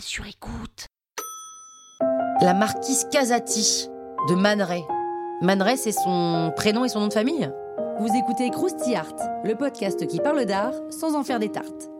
Sur écoute. La marquise Casati de Man Ray. Man Ray, c'est son prénom et son nom de famille? Vous écoutez Krusty Art, le podcast qui parle d'art sans en faire des tartes.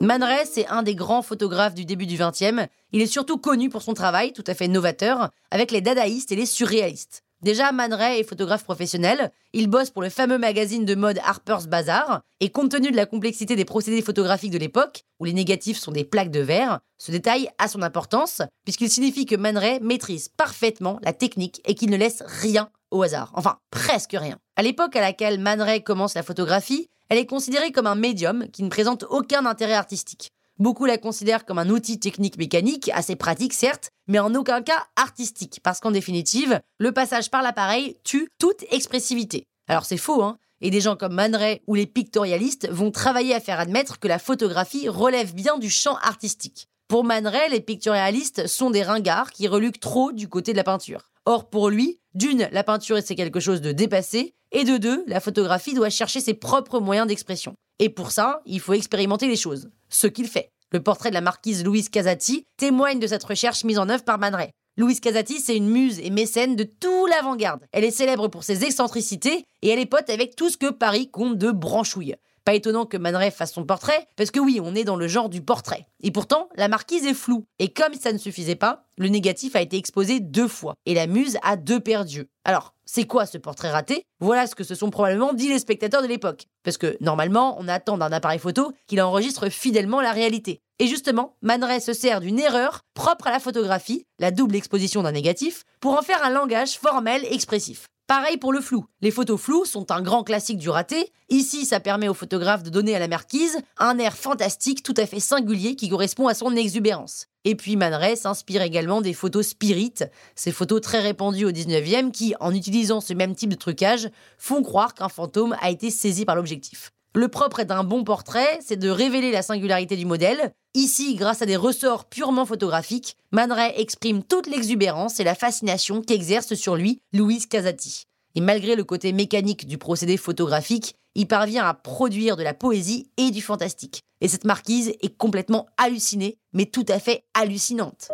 Man Ray, c'est un des grands photographes du début du XXe. Il est surtout connu pour son travail, tout à fait novateur, avec les dadaïstes et les surréalistes. Déjà, Man Ray est photographe professionnel. Il bosse pour le fameux magazine de mode Harper's Bazaar. Et compte tenu de la complexité des procédés photographiques de l'époque, où les négatifs sont des plaques de verre, ce détail a son importance, puisqu'il signifie que Man Ray maîtrise parfaitement la technique et qu'il ne laisse rien au hasard. Enfin, presque rien. À l'époque à laquelle Man Ray commence la photographie, elle est considérée comme un médium qui ne présente aucun intérêt artistique. Beaucoup la considèrent comme un outil technique mécanique, assez pratique certes, mais en aucun cas artistique, parce qu'en définitive, le passage par l'appareil tue toute expressivité. Alors c'est faux, hein et des gens comme Man ou les pictorialistes vont travailler à faire admettre que la photographie relève bien du champ artistique. Pour Man les pictorialistes sont des ringards qui reluquent trop du côté de la peinture. Or, pour lui, d'une, la peinture c'est quelque chose de dépassé, et de deux, la photographie doit chercher ses propres moyens d'expression. Et pour ça, il faut expérimenter les choses. Ce qu'il fait. Le portrait de la marquise Louise Casati témoigne de cette recherche mise en œuvre par Man. Louise Casati, c'est une muse et mécène de tout l'avant-garde. Elle est célèbre pour ses excentricités et elle est pote avec tout ce que Paris compte de branchouille. Pas étonnant que Man fasse son portrait, parce que oui, on est dans le genre du portrait. Et pourtant, la marquise est floue. Et comme ça ne suffisait pas, le négatif a été exposé deux fois. Et la muse a deux paires d'yeux. Alors, c'est quoi ce portrait raté? Voilà ce que se sont probablement dit les spectateurs de l'époque. Parce que normalement, on attend d'un appareil photo qu'il enregistre fidèlement la réalité. Et justement, Man Ray se sert d'une erreur propre à la photographie, la double exposition d'un négatif, pour en faire un langage formel expressif. Pareil pour le flou. Les photos floues sont un grand classique du raté. Ici, ça permet au photographe de donner à la marquise un air fantastique tout à fait singulier qui correspond à son exubérance. Et puis Man s'inspire également des photos spirites, ces photos très répandues au 19e qui, en utilisant ce même type de trucage, font croire qu'un fantôme a été saisi par l'objectif. Le propre d'un bon portrait, c'est de révéler la singularité du modèle. Ici, grâce à des ressorts purement photographiques, Man exprime toute l'exubérance et la fascination qu'exerce sur lui Louise Casati. Et malgré le côté mécanique du procédé photographique, il parvient à produire de la poésie et du fantastique. Et cette marquise est complètement hallucinée, mais tout à fait hallucinante.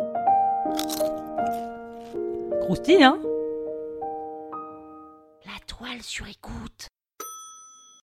Croustille, hein? La toile sur écoute.